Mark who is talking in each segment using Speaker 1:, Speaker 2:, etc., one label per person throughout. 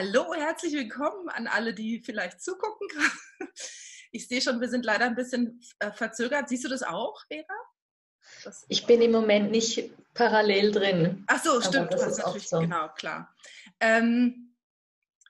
Speaker 1: Hallo, herzlich willkommen an alle, die vielleicht zugucken. Ich sehe schon, wir sind leider ein bisschen äh, verzögert. Siehst du das auch, Vera?
Speaker 2: Das ich bin im Moment nicht parallel drin.
Speaker 1: Ach so, stimmt. Das ist natürlich so. genau klar. Ähm,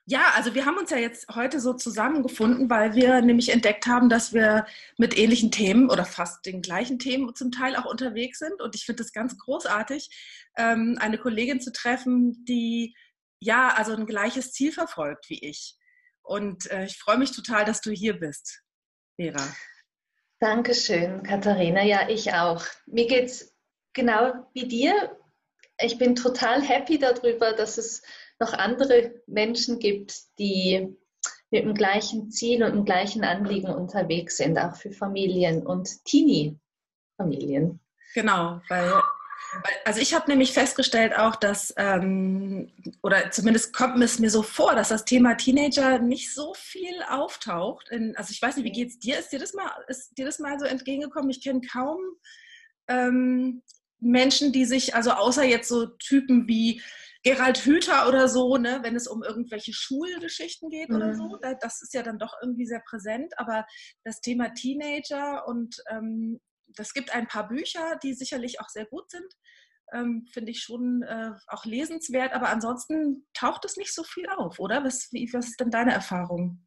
Speaker 1: ja, also wir haben uns ja jetzt heute so zusammengefunden, weil wir nämlich entdeckt haben, dass wir mit ähnlichen Themen oder fast den gleichen Themen zum Teil auch unterwegs sind. Und ich finde es ganz großartig, ähm, eine Kollegin zu treffen, die ja, also ein gleiches Ziel verfolgt wie ich. Und äh, ich freue mich total, dass du hier bist, Vera.
Speaker 2: Dankeschön, Katharina. Ja, ich auch. Mir geht es genau wie dir. Ich bin total happy darüber, dass es noch andere Menschen gibt, die mit dem gleichen Ziel und dem gleichen Anliegen unterwegs sind, auch für Familien und Teenie-Familien.
Speaker 1: Genau, weil also ich habe nämlich festgestellt auch, dass, ähm, oder zumindest kommt es mir so vor, dass das Thema Teenager nicht so viel auftaucht. In, also ich weiß nicht, wie geht es dir? Ist dir das mal, ist dir das mal so entgegengekommen? Ich kenne kaum ähm, Menschen, die sich, also außer jetzt so Typen wie Gerald Hüther oder so, ne, wenn es um irgendwelche Schulgeschichten geht mhm. oder so, das ist ja dann doch irgendwie sehr präsent. Aber das Thema Teenager und ähm, das gibt ein paar Bücher, die sicherlich auch sehr gut sind. Ähm, Finde ich schon äh, auch lesenswert, aber ansonsten taucht es nicht so viel auf, oder? Was, wie, was ist denn deine Erfahrung?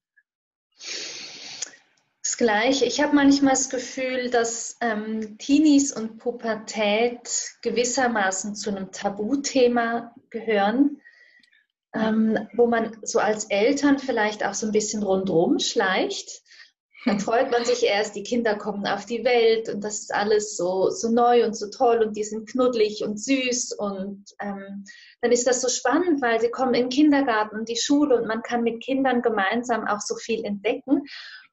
Speaker 2: Das Gleiche. Ich habe manchmal das Gefühl, dass ähm, Teenies und Pubertät gewissermaßen zu einem Tabuthema gehören, ähm, wo man so als Eltern vielleicht auch so ein bisschen rundherum schleicht dann freut man sich erst, die Kinder kommen auf die Welt und das ist alles so, so neu und so toll und die sind knuddelig und süß und ähm, dann ist das so spannend, weil sie kommen in den Kindergarten und die Schule und man kann mit Kindern gemeinsam auch so viel entdecken.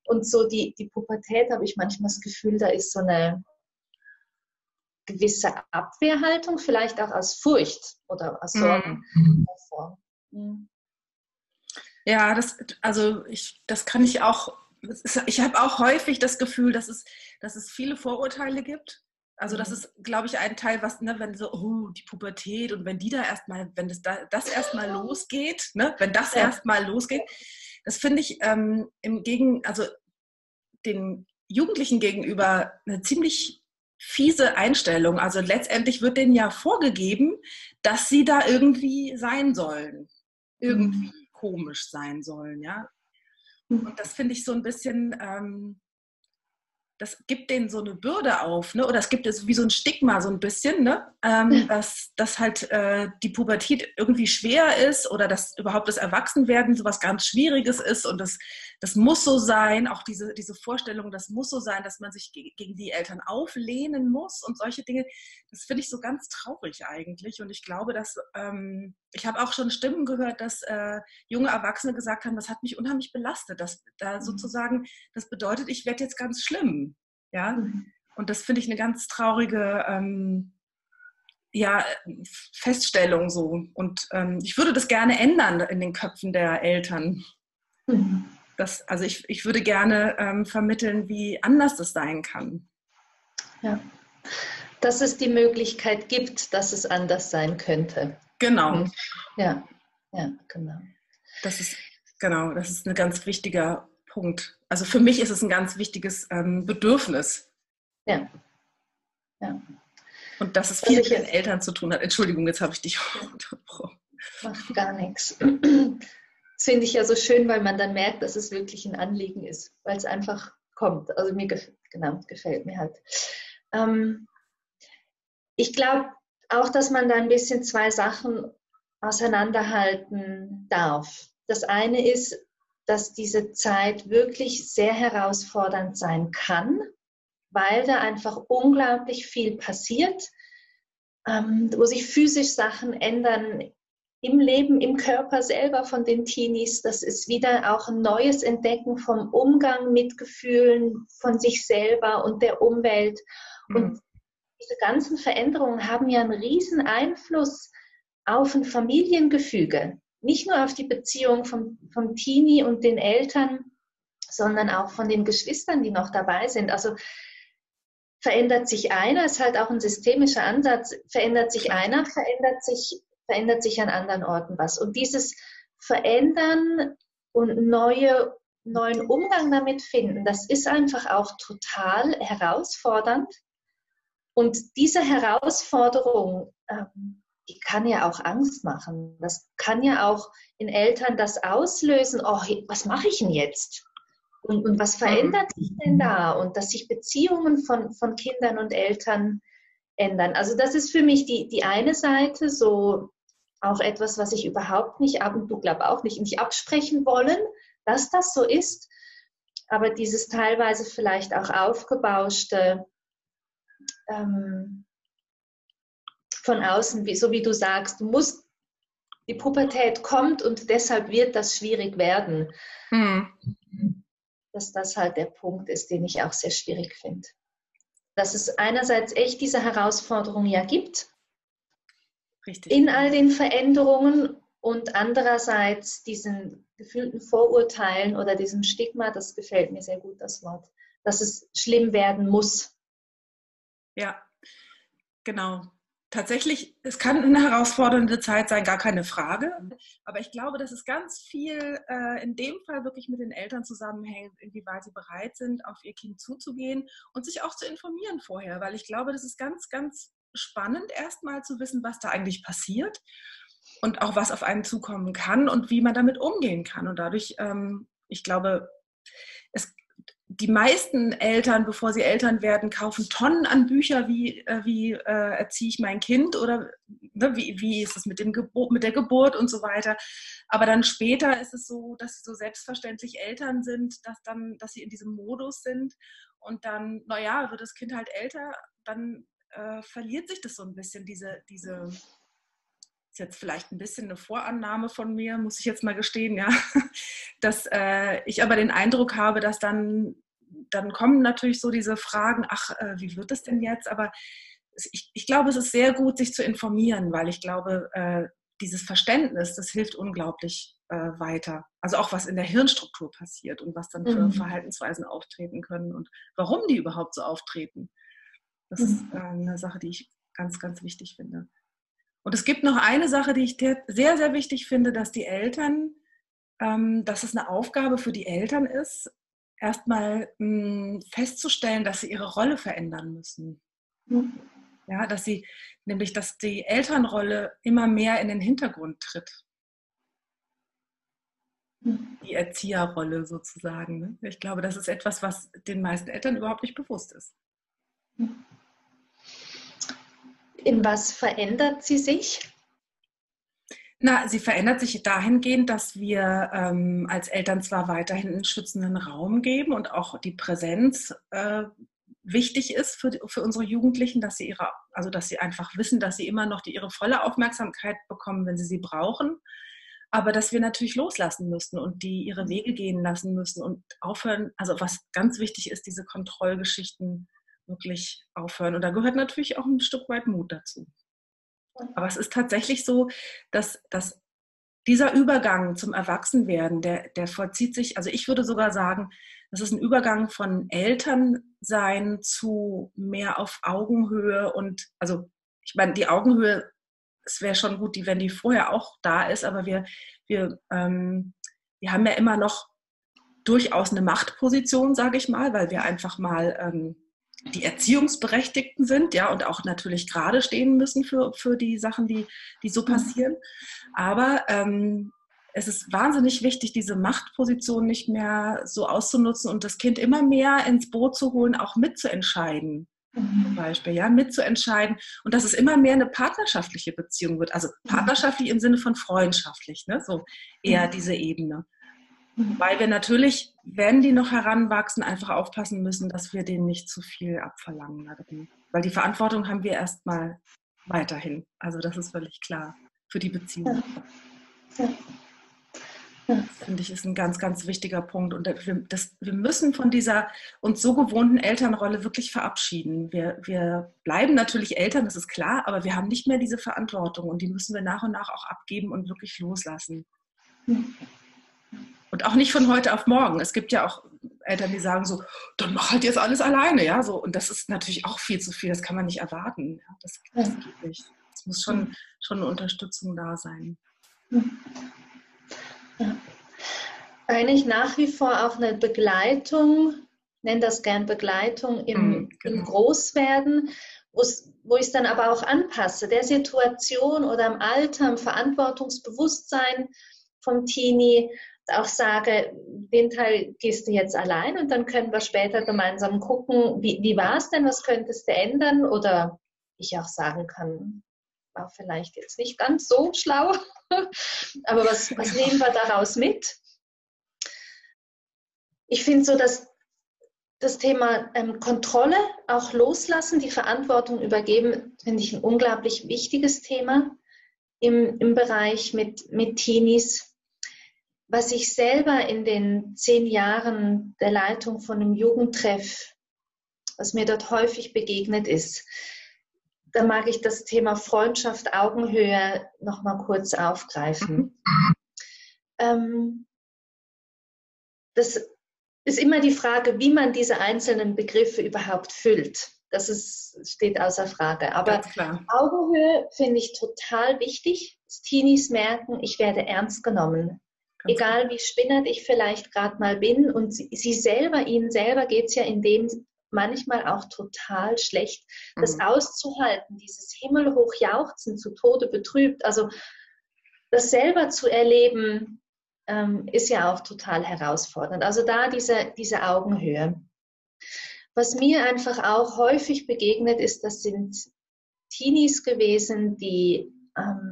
Speaker 2: Und so die, die Pubertät habe ich manchmal das Gefühl, da ist so eine gewisse Abwehrhaltung, vielleicht auch aus Furcht oder aus Sorgen mhm. davor.
Speaker 1: Mhm. Ja, das, also ich, das kann ich auch ich habe auch häufig das Gefühl, dass es, dass es viele Vorurteile gibt. Also das mhm. ist, glaube ich, ein Teil, was, ne, wenn so, oh, die Pubertät und wenn die da erstmal, wenn das, da, das erstmal losgeht, ne, wenn das ja. erstmal losgeht, das finde ich ähm, im Gegen, also den Jugendlichen gegenüber eine ziemlich fiese Einstellung. Also letztendlich wird denen ja vorgegeben, dass sie da irgendwie sein sollen. Irgendwie mhm. komisch sein sollen, ja. Und das finde ich so ein bisschen, ähm, das gibt denen so eine Bürde auf, ne? oder es gibt es wie so ein Stigma so ein bisschen, ne? Ähm, dass, dass halt äh, die Pubertät irgendwie schwer ist oder dass überhaupt das Erwachsenwerden so was ganz Schwieriges ist und das, das muss so sein, auch diese, diese Vorstellung, das muss so sein, dass man sich gegen die Eltern auflehnen muss und solche Dinge, das finde ich so ganz traurig eigentlich und ich glaube, dass, ähm, ich habe auch schon Stimmen gehört, dass äh, junge Erwachsene gesagt haben, das hat mich unheimlich belastet, dass da mhm. sozusagen, das bedeutet, ich werde jetzt ganz schlimm. Ja? Und das finde ich eine ganz traurige ähm, ja, Feststellung so. Und ähm, ich würde das gerne ändern in den Köpfen der Eltern. Mhm. Das, also ich, ich würde gerne ähm, vermitteln, wie anders das sein kann.
Speaker 2: Ja. Dass es die Möglichkeit gibt, dass es anders sein könnte.
Speaker 1: Genau. Mhm.
Speaker 2: Ja, ja, genau.
Speaker 1: Das ist, genau, das ist ein ganz wichtiger Punkt. Also für mich ist es ein ganz wichtiges ähm, Bedürfnis.
Speaker 2: Ja. ja.
Speaker 1: Und dass es viel mit den Eltern zu tun hat. Entschuldigung, jetzt habe ich dich
Speaker 2: unterbrochen. Macht gar nichts. Das finde ich ja so schön, weil man dann merkt, dass es wirklich ein Anliegen ist, weil es einfach kommt. Also mir gef genau, gefällt mir halt. Ähm, ich glaube auch, dass man da ein bisschen zwei Sachen auseinanderhalten darf. Das eine ist, dass diese Zeit wirklich sehr herausfordernd sein kann, weil da einfach unglaublich viel passiert, ähm, wo sich physisch Sachen ändern im Leben, im Körper selber von den Teenies. Das ist wieder auch ein neues Entdecken vom Umgang mit Gefühlen von sich selber und der Umwelt. Mhm. Und diese ganzen Veränderungen haben ja einen riesen Einfluss auf ein Familiengefüge. Nicht nur auf die Beziehung vom, vom Teenie und den Eltern, sondern auch von den Geschwistern, die noch dabei sind. Also verändert sich einer, ist halt auch ein systemischer Ansatz, verändert sich einer, verändert sich verändert sich an anderen Orten was. Und dieses Verändern und neue, neuen Umgang damit finden, das ist einfach auch total herausfordernd. Und diese Herausforderung, ähm, die kann ja auch Angst machen. Das kann ja auch in Eltern das auslösen, oh, was mache ich denn jetzt? Und, und was verändert sich denn da? Und dass sich Beziehungen von, von Kindern und Eltern ändern. Also das ist für mich die, die eine Seite, so auch etwas, was ich überhaupt nicht ab und du glaub auch nicht, nicht absprechen wollen, dass das so ist. Aber dieses teilweise vielleicht auch aufgebauschte ähm, von außen, wie, so wie du sagst, du musst, die Pubertät kommt und deshalb wird das schwierig werden. Hm. Dass das halt der Punkt ist, den ich auch sehr schwierig finde. Dass es einerseits echt diese Herausforderung ja gibt, Richtig. in all den Veränderungen und andererseits diesen gefühlten Vorurteilen oder diesem Stigma, das gefällt mir sehr gut, das Wort, dass es schlimm werden muss.
Speaker 1: Ja, genau. Tatsächlich, es kann eine herausfordernde Zeit sein, gar keine Frage. Aber ich glaube, dass es ganz viel äh, in dem Fall wirklich mit den Eltern zusammenhängt, inwieweit sie bereit sind, auf ihr Kind zuzugehen und sich auch zu informieren vorher. Weil ich glaube, das ist ganz, ganz spannend, erstmal zu wissen, was da eigentlich passiert und auch was auf einen zukommen kann und wie man damit umgehen kann. Und dadurch, ähm, ich glaube, es, die meisten Eltern, bevor sie Eltern werden, kaufen Tonnen an Bücher, wie, äh, wie äh, erziehe ich mein Kind oder ne, wie, wie ist es mit, mit der Geburt und so weiter. Aber dann später ist es so, dass sie so selbstverständlich Eltern sind, dass, dann, dass sie in diesem Modus sind und dann, naja, wird das Kind halt älter, dann äh, verliert sich das so ein bisschen, diese, diese, ist jetzt vielleicht ein bisschen eine Vorannahme von mir, muss ich jetzt mal gestehen, ja, dass äh, ich aber den Eindruck habe, dass dann, dann kommen natürlich so diese Fragen, ach, äh, wie wird es denn jetzt? Aber ich, ich, glaube, es ist sehr gut, sich zu informieren, weil ich glaube, äh, dieses Verständnis, das hilft unglaublich äh, weiter. Also auch was in der Hirnstruktur passiert und was dann für mhm. Verhaltensweisen auftreten können und warum die überhaupt so auftreten. Das mhm. ist äh, eine Sache, die ich ganz, ganz wichtig finde. Und es gibt noch eine Sache, die ich sehr, sehr wichtig finde, dass die Eltern, ähm, dass es eine Aufgabe für die Eltern ist, erstmal hm, festzustellen, dass sie ihre Rolle verändern müssen. Mhm. Ja, dass sie, nämlich, dass die Elternrolle immer mehr in den Hintergrund tritt. Mhm. Die Erzieherrolle sozusagen. Ne? Ich glaube, das ist etwas, was den meisten Eltern überhaupt nicht bewusst ist. Mhm.
Speaker 2: In was verändert sie sich?
Speaker 1: Na, sie verändert sich dahingehend, dass wir ähm, als Eltern zwar weiterhin einen schützenden Raum geben und auch die Präsenz äh, wichtig ist für, für unsere Jugendlichen, dass sie ihre, also dass sie einfach wissen, dass sie immer noch die, ihre volle Aufmerksamkeit bekommen, wenn sie sie brauchen. Aber dass wir natürlich loslassen müssen und die ihre Wege gehen lassen müssen und aufhören, also was ganz wichtig ist, diese Kontrollgeschichten wirklich aufhören. Und da gehört natürlich auch ein Stück weit Mut dazu. Aber es ist tatsächlich so, dass, dass dieser Übergang zum Erwachsenwerden, der, der vollzieht sich, also ich würde sogar sagen, das ist ein Übergang von Elternsein zu mehr auf Augenhöhe und, also ich meine, die Augenhöhe, es wäre schon gut, die, wenn die vorher auch da ist, aber wir, wir, ähm, wir haben ja immer noch durchaus eine Machtposition, sage ich mal, weil wir einfach mal ähm, die Erziehungsberechtigten sind, ja, und auch natürlich gerade stehen müssen für, für die Sachen, die, die so mhm. passieren. Aber ähm, es ist wahnsinnig wichtig, diese Machtposition nicht mehr so auszunutzen und das Kind immer mehr ins Boot zu holen, auch mitzuentscheiden. Mhm. Zum Beispiel, ja, mitzuentscheiden und dass es immer mehr eine partnerschaftliche Beziehung wird. Also mhm. partnerschaftlich im Sinne von freundschaftlich, ne? so eher diese Ebene. Weil wir natürlich, wenn die noch heranwachsen, einfach aufpassen müssen, dass wir denen nicht zu viel abverlangen. Weil die Verantwortung haben wir erstmal weiterhin. Also das ist völlig klar. für die Beziehung. Ja. Ja. Das finde ich ist ein ganz, ganz wichtiger Punkt. Und wir, das, wir müssen von dieser uns so gewohnten Elternrolle wirklich verabschieden. Wir, wir bleiben natürlich Eltern, das ist klar, aber wir haben nicht mehr diese Verantwortung und die müssen wir nach und nach auch abgeben und wirklich loslassen. Und auch nicht von heute auf morgen. Es gibt ja auch Eltern, die sagen so, dann mach halt jetzt alles alleine, ja, so. Und das ist natürlich auch viel zu viel, das kann man nicht erwarten. Ja? Das, das geht nicht. Es muss schon, schon eine Unterstützung da sein.
Speaker 2: Ja. Eigentlich nach wie vor auch eine Begleitung, nenne das gern Begleitung im, mhm, genau. im Großwerden, wo ich es dann aber auch anpasse, der Situation oder im Alter, im Verantwortungsbewusstsein vom Teenie, auch sage, den Teil gehst du jetzt allein und dann können wir später gemeinsam gucken, wie, wie war es denn, was könntest du ändern oder ich auch sagen kann, war vielleicht jetzt nicht ganz so schlau, aber was, was nehmen wir daraus mit? Ich finde so, dass das Thema ähm, Kontrolle auch loslassen, die Verantwortung übergeben, finde ich ein unglaublich wichtiges Thema im, im Bereich mit, mit Teenies. Was ich selber in den zehn Jahren der Leitung von einem Jugendtreff, was mir dort häufig begegnet ist, da mag ich das Thema Freundschaft, Augenhöhe noch mal kurz aufgreifen. Ähm, das ist immer die Frage, wie man diese einzelnen Begriffe überhaupt füllt. Das ist, steht außer Frage. Aber Augenhöhe finde ich total wichtig. Teenies merken, ich werde ernst genommen. Ganz Egal wie spinnert ich vielleicht gerade mal bin. Und sie, sie selber, ihnen selber geht es ja in dem manchmal auch total schlecht, das mhm. auszuhalten, dieses himmelhoch jauchzen, zu Tode betrübt. Also das selber zu erleben, ähm, ist ja auch total herausfordernd. Also da diese, diese Augenhöhe. Was mir einfach auch häufig begegnet ist, das sind Teenies gewesen, die ähm,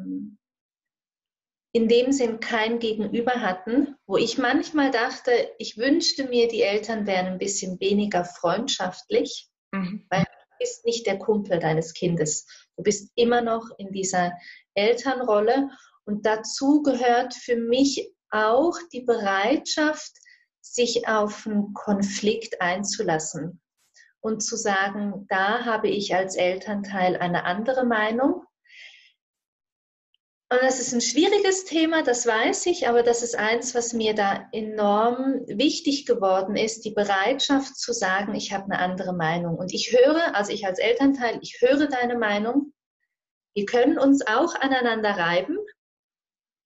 Speaker 2: in dem Sinn kein Gegenüber hatten, wo ich manchmal dachte, ich wünschte mir, die Eltern wären ein bisschen weniger freundschaftlich, mhm. weil du bist nicht der Kumpel deines Kindes. Du bist immer noch in dieser Elternrolle und dazu gehört für mich auch die Bereitschaft, sich auf einen Konflikt einzulassen und zu sagen, da habe ich als Elternteil eine andere Meinung und das ist ein schwieriges Thema, das weiß ich, aber das ist eins, was mir da enorm wichtig geworden ist, die Bereitschaft zu sagen, ich habe eine andere Meinung. Und ich höre, also ich als Elternteil, ich höre deine Meinung. Wir können uns auch aneinander reiben.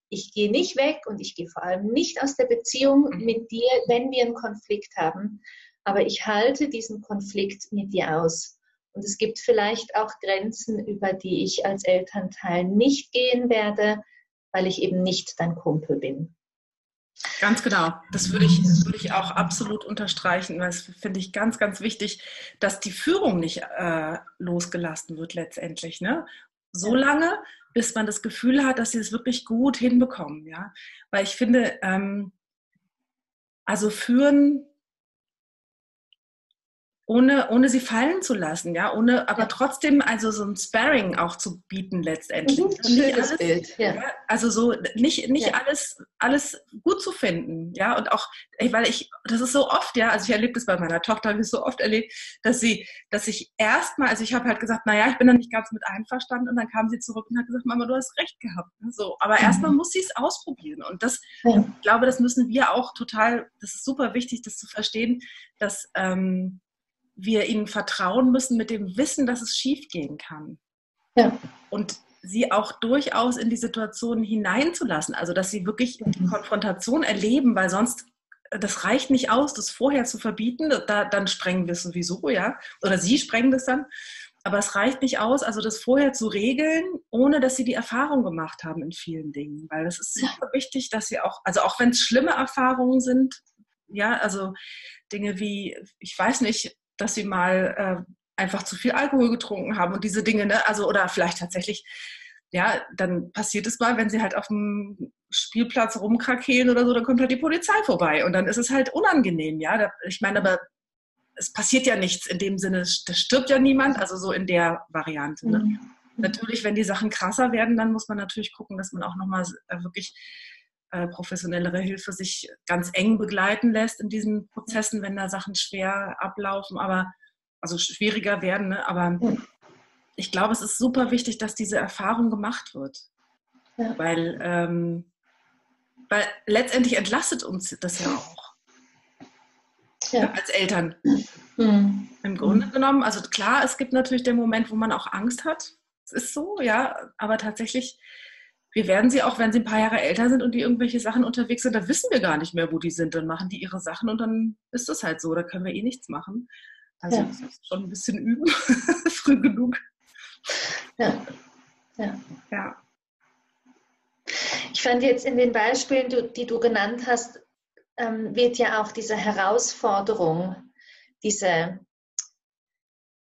Speaker 2: Ich gehe nicht weg und ich gehe vor allem nicht aus der Beziehung mhm. mit dir, wenn wir einen Konflikt haben. Aber ich halte diesen Konflikt mit dir aus. Und es gibt vielleicht auch Grenzen, über die ich als Elternteil nicht gehen werde, weil ich eben nicht dein Kumpel bin.
Speaker 1: Ganz genau. Das würde ich, würde ich auch absolut unterstreichen, weil es finde ich ganz, ganz wichtig, dass die Führung nicht äh, losgelassen wird letztendlich. Ne? So lange, bis man das Gefühl hat, dass sie es wirklich gut hinbekommen. Ja? Weil ich finde, ähm, also führen ohne, ohne sie fallen zu lassen, ja, ohne, aber trotzdem also so ein Sparring auch zu bieten letztendlich. Mhm, schönes alles, Bild, ja. ja. Also so nicht, nicht ja. alles, alles gut zu finden, ja, und auch, weil ich, das ist so oft, ja, also ich erlebe das bei meiner Tochter, habe ich so oft erlebt, dass sie, dass ich erstmal, also ich habe halt gesagt, naja, ich bin da nicht ganz mit einverstanden und dann kam sie zurück und hat gesagt, Mama, du hast recht gehabt, ne, so, aber mhm. erstmal muss sie es ausprobieren und das, ja. ich glaube, das müssen wir auch total, das ist super wichtig, das zu verstehen, dass, ähm, wir ihnen vertrauen müssen mit dem Wissen, dass es schiefgehen kann. Ja. Und sie auch durchaus in die Situation hineinzulassen, also dass sie wirklich die Konfrontation erleben, weil sonst das reicht nicht aus, das vorher zu verbieten, da, dann sprengen wir es sowieso, ja, oder sie sprengen das dann. Aber es reicht nicht aus, also das vorher zu regeln, ohne dass sie die Erfahrung gemacht haben in vielen Dingen. Weil es ist super wichtig, dass sie auch, also auch wenn es schlimme Erfahrungen sind, ja, also Dinge wie, ich weiß nicht, dass sie mal äh, einfach zu viel Alkohol getrunken haben und diese Dinge, ne? Also, oder vielleicht tatsächlich, ja, dann passiert es mal, wenn sie halt auf dem Spielplatz rumkrakehlen oder so, dann kommt halt die Polizei vorbei und dann ist es halt unangenehm, ja. Ich meine, aber es passiert ja nichts in dem Sinne, da stirbt ja niemand, also so in der Variante. Ne? Natürlich, wenn die Sachen krasser werden, dann muss man natürlich gucken, dass man auch nochmal äh, wirklich äh, professionellere Hilfe sich ganz eng begleiten lässt in diesen Prozessen, wenn da Sachen schwer ablaufen, aber also schwieriger werden. Ne? Aber ich glaube, es ist super wichtig, dass diese Erfahrung gemacht wird. Ja. Weil, ähm, weil letztendlich entlastet uns das ja auch. Ja. Als Eltern. Mhm. Im Grunde genommen, also klar, es gibt natürlich den Moment, wo man auch Angst hat. Es ist so, ja, aber tatsächlich wir werden sie auch, wenn sie ein paar Jahre älter sind und die irgendwelche Sachen unterwegs sind, da wissen wir gar nicht mehr, wo die sind. Dann machen die ihre Sachen und dann ist das halt so. Da können wir eh nichts machen. Also ja. schon ein bisschen üben, früh genug.
Speaker 2: Ja. ja. ja. Ich fand jetzt in den Beispielen, die du genannt hast, ähm, wird ja auch diese Herausforderung, diese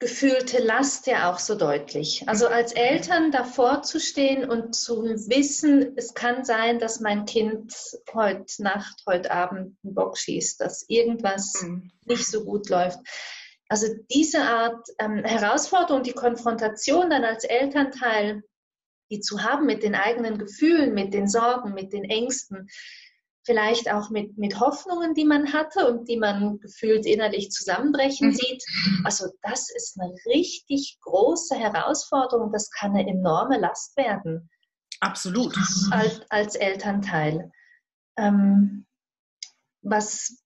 Speaker 2: gefühlte Last ja auch so deutlich. Also als Eltern davor zu stehen und zu wissen, es kann sein, dass mein Kind heute Nacht, heute Abend einen Bock schießt, dass irgendwas mhm. nicht so gut läuft. Also diese Art ähm, Herausforderung, die Konfrontation dann als Elternteil, die zu haben mit den eigenen Gefühlen, mit den Sorgen, mit den Ängsten, vielleicht auch mit, mit Hoffnungen, die man hatte und die man gefühlt innerlich zusammenbrechen mhm. sieht. Also das ist eine richtig große Herausforderung. Das kann eine enorme Last werden.
Speaker 1: Absolut.
Speaker 2: Als, als Elternteil. Ähm, was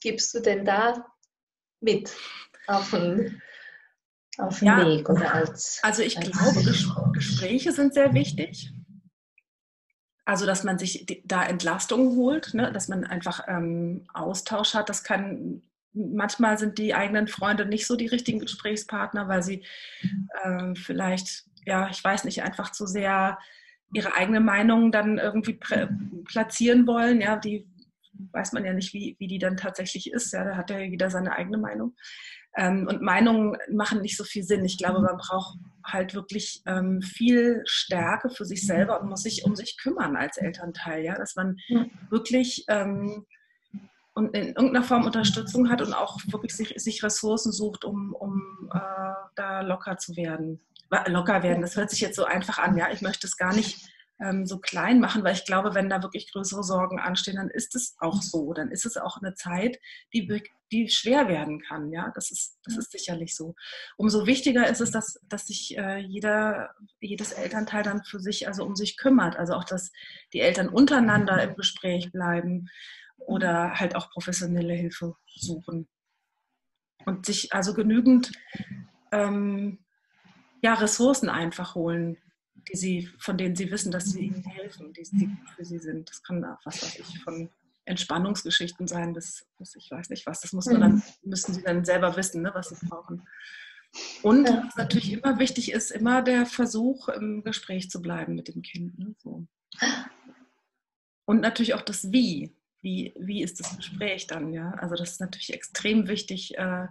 Speaker 2: gibst du denn da mit auf den, auf den ja, Weg? Oder als,
Speaker 1: also ich als glaube, Gespräche sind sehr wichtig. Also, dass man sich da Entlastung holt, ne? dass man einfach ähm, Austausch hat. Das kann, manchmal sind die eigenen Freunde nicht so die richtigen Gesprächspartner, weil sie ähm, vielleicht, ja, ich weiß nicht, einfach zu sehr ihre eigene Meinung dann irgendwie platzieren wollen. Ja, die weiß man ja nicht, wie, wie die dann tatsächlich ist. Ja, da hat ja jeder seine eigene Meinung. Ähm, und Meinungen machen nicht so viel Sinn. Ich glaube, man braucht halt wirklich ähm, viel Stärke für sich selber und muss sich um sich kümmern als Elternteil, ja, dass man wirklich ähm, und in irgendeiner Form Unterstützung hat und auch wirklich sich, sich Ressourcen sucht, um, um äh, da locker zu werden. Locker werden, das hört sich jetzt so einfach an, ja, ich möchte es gar nicht ähm, so klein machen, weil ich glaube, wenn da wirklich größere Sorgen anstehen, dann ist es auch mhm. so. Dann ist es auch eine Zeit, die, die schwer werden kann. Ja, das ist, das ist sicherlich so. Umso wichtiger ist es, dass, dass sich äh, jeder, jedes Elternteil dann für sich also um sich kümmert. Also auch, dass die Eltern untereinander im Gespräch bleiben oder halt auch professionelle Hilfe suchen. Und sich also genügend ähm, ja, Ressourcen einfach holen, die sie, von denen sie wissen, dass sie ihnen helfen, die, die gut für sie sind. Das kann auch, was weiß ich, von Entspannungsgeschichten sein, bis, bis ich weiß nicht was. Das muss man dann, mhm. müssen sie dann selber wissen, ne, was sie brauchen. Und was natürlich immer wichtig ist, immer der Versuch, im Gespräch zu bleiben mit dem Kind. Ne, so. Und natürlich auch das Wie. Wie, wie ist das Gespräch dann, ja? Also das ist natürlich extrem wichtig, äh,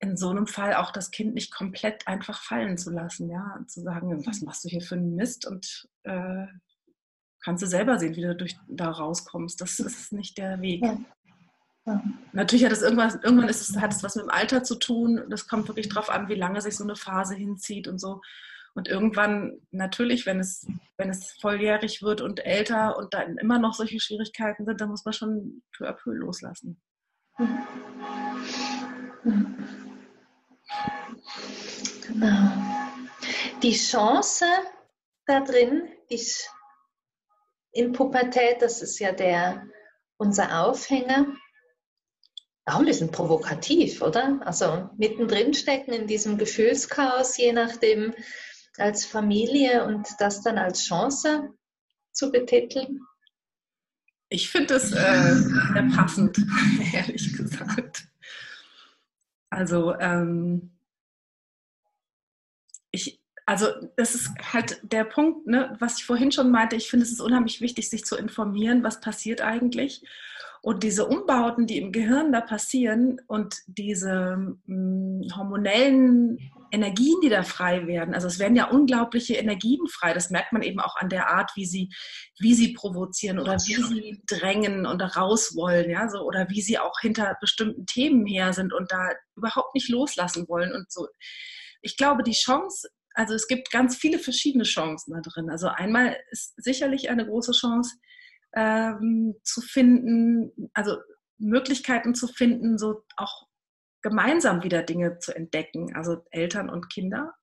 Speaker 1: in so einem Fall auch das Kind nicht komplett einfach fallen zu lassen, ja, zu sagen, was machst du hier für einen Mist und äh, kannst du selber sehen, wie du durch, da rauskommst. Das ist nicht der Weg. Ja. Ja. Natürlich hat es irgendwas, irgendwann ist es, hat es was mit dem Alter zu tun. Das kommt wirklich darauf an, wie lange sich so eine Phase hinzieht und so. Und irgendwann, natürlich, wenn es, wenn es volljährig wird und älter und dann immer noch solche Schwierigkeiten sind, dann muss man schon peu à peu loslassen. Mhm.
Speaker 2: Genau. Die Chance da drin ist in Pubertät, das ist ja der, unser Aufhänger, auch ein bisschen provokativ, oder? Also mittendrin stecken in diesem Gefühlschaos, je nachdem, als Familie und das dann als Chance zu betiteln?
Speaker 1: Ich finde es äh, sehr passend, ehrlich gesagt. Also ähm, ich, also das ist halt der Punkt, ne, was ich vorhin schon meinte. Ich finde, es ist unheimlich wichtig, sich zu informieren, was passiert eigentlich. Und diese Umbauten, die im Gehirn da passieren und diese mh, hm, hormonellen Energien, die da frei werden, also es werden ja unglaubliche Energien frei. Das merkt man eben auch an der Art, wie sie, wie sie provozieren oder wie sie drängen und da raus wollen, ja, so, oder wie sie auch hinter bestimmten Themen her sind und da überhaupt nicht loslassen wollen und so ich glaube, die Chance, also es gibt ganz viele verschiedene Chancen da drin. Also einmal ist sicherlich eine große Chance ähm, zu finden, also Möglichkeiten zu finden, so auch gemeinsam wieder Dinge zu entdecken, also Eltern und Kinder.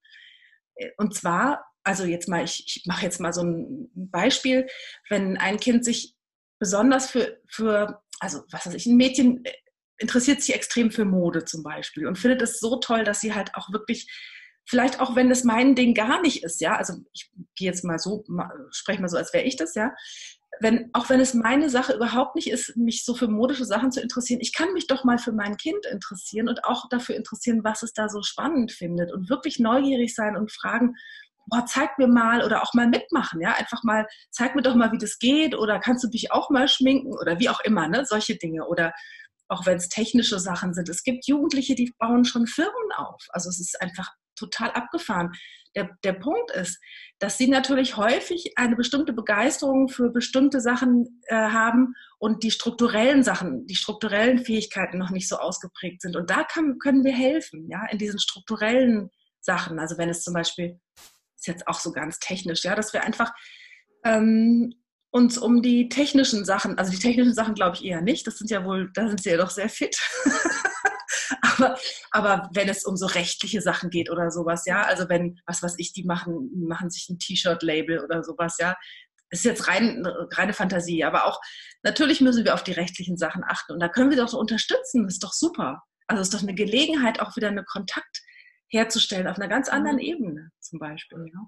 Speaker 1: Und zwar, also jetzt mal, ich, ich mache jetzt mal so ein Beispiel, wenn ein Kind sich besonders für, für, also was weiß ich, ein Mädchen interessiert sich extrem für Mode zum Beispiel und findet es so toll, dass sie halt auch wirklich, vielleicht auch wenn es mein Ding gar nicht ist, ja, also ich gehe jetzt mal so, spreche mal so, als wäre ich das, ja, wenn, auch wenn es meine Sache überhaupt nicht ist, mich so für modische Sachen zu interessieren, ich kann mich doch mal für mein Kind interessieren und auch dafür interessieren, was es da so spannend findet und wirklich neugierig sein und fragen, boah, zeig mir mal oder auch mal mitmachen, ja, einfach mal, zeig mir doch mal, wie das geht oder kannst du dich auch mal schminken oder wie auch immer, ne, solche Dinge oder auch wenn es technische Sachen sind. Es gibt Jugendliche, die bauen schon Firmen auf. Also es ist einfach total abgefahren. Der, der Punkt ist, dass sie natürlich häufig eine bestimmte Begeisterung für bestimmte Sachen äh, haben und die strukturellen Sachen, die strukturellen Fähigkeiten noch nicht so ausgeprägt sind. Und da kann, können wir helfen, ja, in diesen strukturellen Sachen. Also wenn es zum Beispiel, ist jetzt auch so ganz technisch, ja, dass wir einfach ähm, uns um die technischen Sachen, also die technischen Sachen glaube ich eher nicht, das sind ja wohl, da sind sie ja doch sehr fit. aber, aber wenn es um so rechtliche Sachen geht oder sowas, ja, also wenn, was weiß ich, die machen, machen sich ein T-Shirt-Label oder sowas, ja, ist jetzt rein, reine Fantasie, aber auch natürlich müssen wir auf die rechtlichen Sachen achten und da können wir doch so unterstützen, das ist doch super. Also es ist doch eine Gelegenheit, auch wieder einen Kontakt herzustellen auf einer ganz anderen mhm. Ebene zum Beispiel. Ja.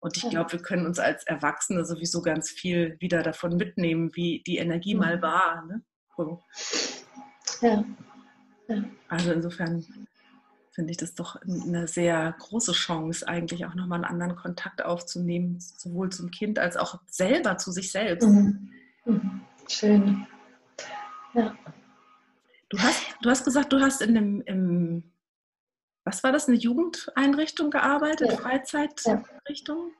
Speaker 1: Und ich glaube, wir können uns als Erwachsene sowieso ganz viel wieder davon mitnehmen, wie die Energie mhm. mal war. Ne? So. Ja. Also insofern finde ich das doch eine sehr große Chance, eigentlich auch nochmal einen anderen Kontakt aufzunehmen, sowohl zum Kind als auch selber zu sich selbst. Mhm.
Speaker 2: Mhm. Schön. Ja.
Speaker 1: Du hast, du hast gesagt, du hast in dem, im was war das, eine Jugendeinrichtung gearbeitet, ja. Freizeiteinrichtung?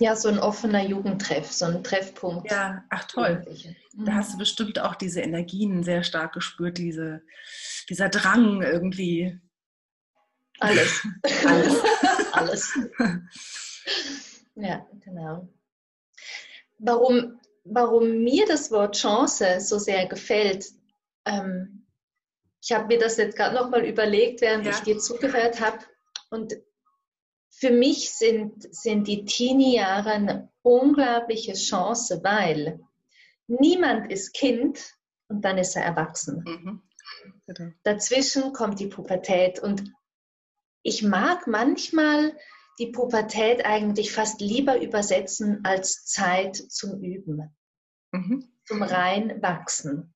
Speaker 2: Ja, so ein offener Jugendtreff, so ein Treffpunkt.
Speaker 1: Ja, ach toll. Da mhm. hast du bestimmt auch diese Energien sehr stark gespürt, diese, dieser Drang irgendwie.
Speaker 2: Alles. Alles. Alles. Ja, genau. Warum, warum mir das Wort Chance so sehr gefällt, ähm, ich habe mir das jetzt gerade nochmal überlegt, während ja. ich dir zugehört habe. Und für mich sind, sind die Teenie-Jahre eine unglaubliche Chance, weil niemand ist Kind und dann ist er erwachsen. Mhm. Genau. Dazwischen kommt die Pubertät und ich mag manchmal die Pubertät eigentlich fast lieber übersetzen als Zeit zum Üben, mhm. zum Reinwachsen.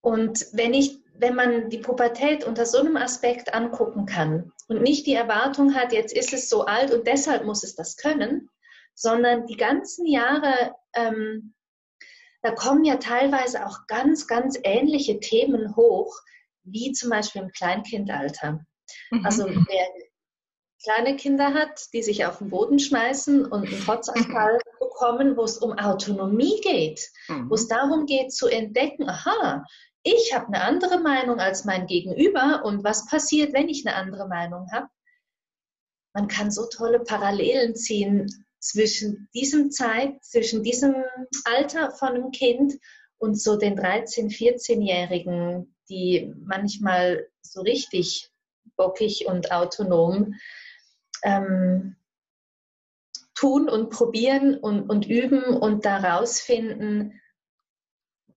Speaker 2: Und wenn ich, wenn man die Pubertät unter so einem Aspekt angucken kann und nicht die Erwartung hat, jetzt ist es so alt und deshalb muss es das können, sondern die ganzen Jahre, ähm, da kommen ja teilweise auch ganz, ganz ähnliche Themen hoch, wie zum Beispiel im Kleinkindalter. Mhm. Also wer kleine Kinder hat, die sich auf den Boden schmeißen und einen Trotzanfall bekommen, wo es um Autonomie geht, mhm. wo es darum geht zu entdecken, aha, ich habe eine andere Meinung als mein Gegenüber und was passiert, wenn ich eine andere Meinung habe? Man kann so tolle Parallelen ziehen zwischen diesem Zeit, zwischen diesem Alter von einem Kind und so den 13-, 14-Jährigen, die manchmal so richtig bockig und autonom ähm, tun und probieren und, und üben und da rausfinden,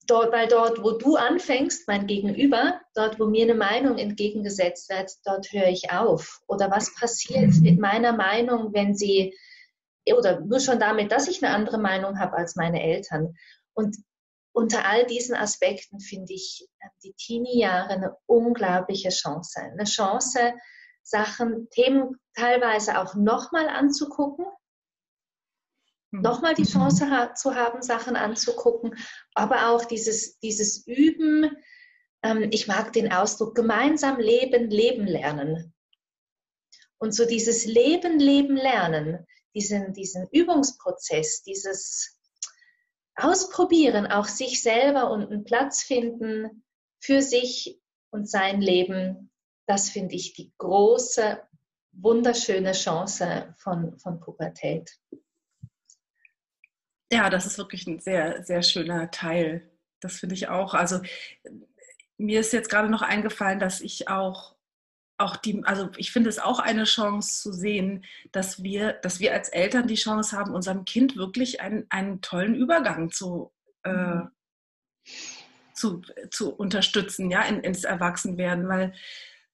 Speaker 2: dort, weil dort, wo du anfängst, mein Gegenüber, dort, wo mir eine Meinung entgegengesetzt wird, dort höre ich auf. Oder was passiert mit meiner Meinung, wenn sie, oder nur schon damit, dass ich eine andere Meinung habe als meine Eltern. Und unter all diesen Aspekten finde ich die Teenie-Jahre eine unglaubliche Chance. Eine Chance, Sachen, Themen teilweise auch nochmal anzugucken. Nochmal die Chance ha zu haben, Sachen anzugucken, aber auch dieses, dieses Üben, ähm, ich mag den Ausdruck, gemeinsam leben, leben lernen. Und so dieses Leben, Leben, Lernen, diesen, diesen Übungsprozess, dieses Ausprobieren, auch sich selber und einen Platz finden für sich und sein Leben, das finde ich die große wunderschöne Chance von, von Pubertät.
Speaker 1: Ja, das ist wirklich ein sehr, sehr schöner Teil. Das finde ich auch. Also mir ist jetzt gerade noch eingefallen, dass ich auch auch die, also ich finde es auch eine Chance zu sehen, dass wir, dass wir als Eltern die Chance haben, unserem Kind wirklich einen, einen tollen Übergang zu, äh, mhm. zu, zu unterstützen, ja, in, ins Erwachsenwerden, weil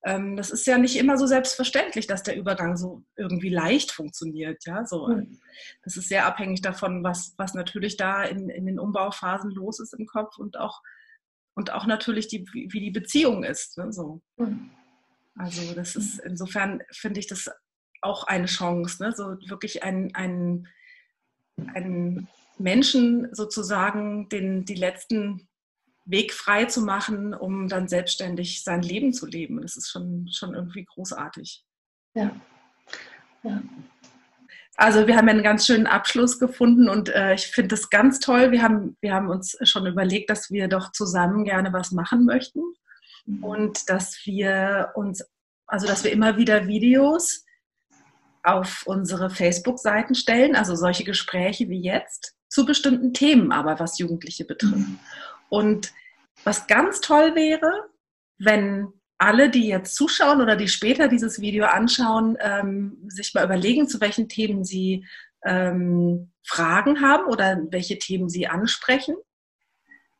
Speaker 1: ähm, das ist ja nicht immer so selbstverständlich, dass der Übergang so irgendwie leicht funktioniert, ja, so. Mhm. Das ist sehr abhängig davon, was, was natürlich da in, in den Umbauphasen los ist im Kopf und auch, und auch natürlich die, wie die Beziehung ist, ne, so. Mhm. Also das ist insofern finde ich das auch eine Chance, ne? so wirklich einen, einen, einen Menschen sozusagen den, die letzten Weg frei zu machen, um dann selbstständig sein Leben zu leben. Das ist schon, schon irgendwie großartig. Ja. ja. Also wir haben einen ganz schönen Abschluss gefunden und äh, ich finde das ganz toll. Wir haben, wir haben uns schon überlegt, dass wir doch zusammen gerne was machen möchten. Mhm. und dass wir uns, also dass wir immer wieder Videos auf unsere Facebook-Seiten stellen, also solche Gespräche wie jetzt, zu bestimmten Themen aber, was Jugendliche betrifft. Mhm. Und was ganz toll wäre, wenn alle, die jetzt zuschauen oder die später dieses Video anschauen, ähm, sich mal überlegen, zu welchen Themen sie ähm, Fragen haben oder welche Themen sie ansprechen.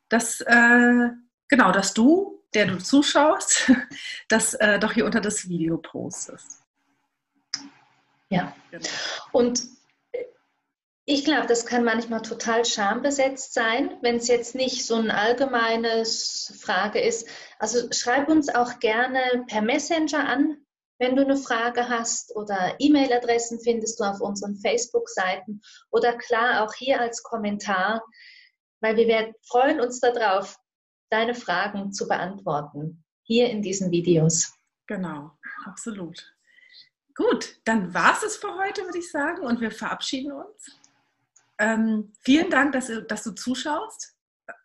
Speaker 1: Dass, äh, genau, dass du der du zuschaust, das äh, doch hier unter das Video postest.
Speaker 2: Ja. Genau. Und ich glaube, das kann manchmal total schambesetzt sein, wenn es jetzt nicht so eine allgemeine Frage ist. Also schreib uns auch gerne per Messenger an, wenn du eine Frage hast oder E-Mail-Adressen findest du auf unseren Facebook-Seiten oder klar auch hier als Kommentar, weil wir werden, freuen uns darauf, deine Fragen zu beantworten, hier in diesen Videos.
Speaker 1: Genau, absolut. Gut, dann war es es für heute, würde ich sagen, und wir verabschieden uns. Ähm, vielen Dank, dass, dass, du zuschaust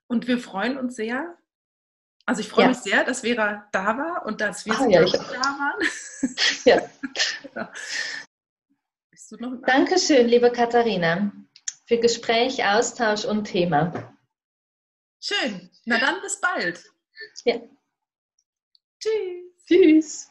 Speaker 1: und wir freuen uns sehr. Also ich freue ja. mich sehr, dass Vera da war und dass wir oh, ja, da waren. Ja.
Speaker 2: genau. Dankeschön, liebe Katharina, für Gespräch, Austausch und Thema.
Speaker 1: Schön. Na dann bis bald. Ja.
Speaker 2: Tschüss. Tschüss.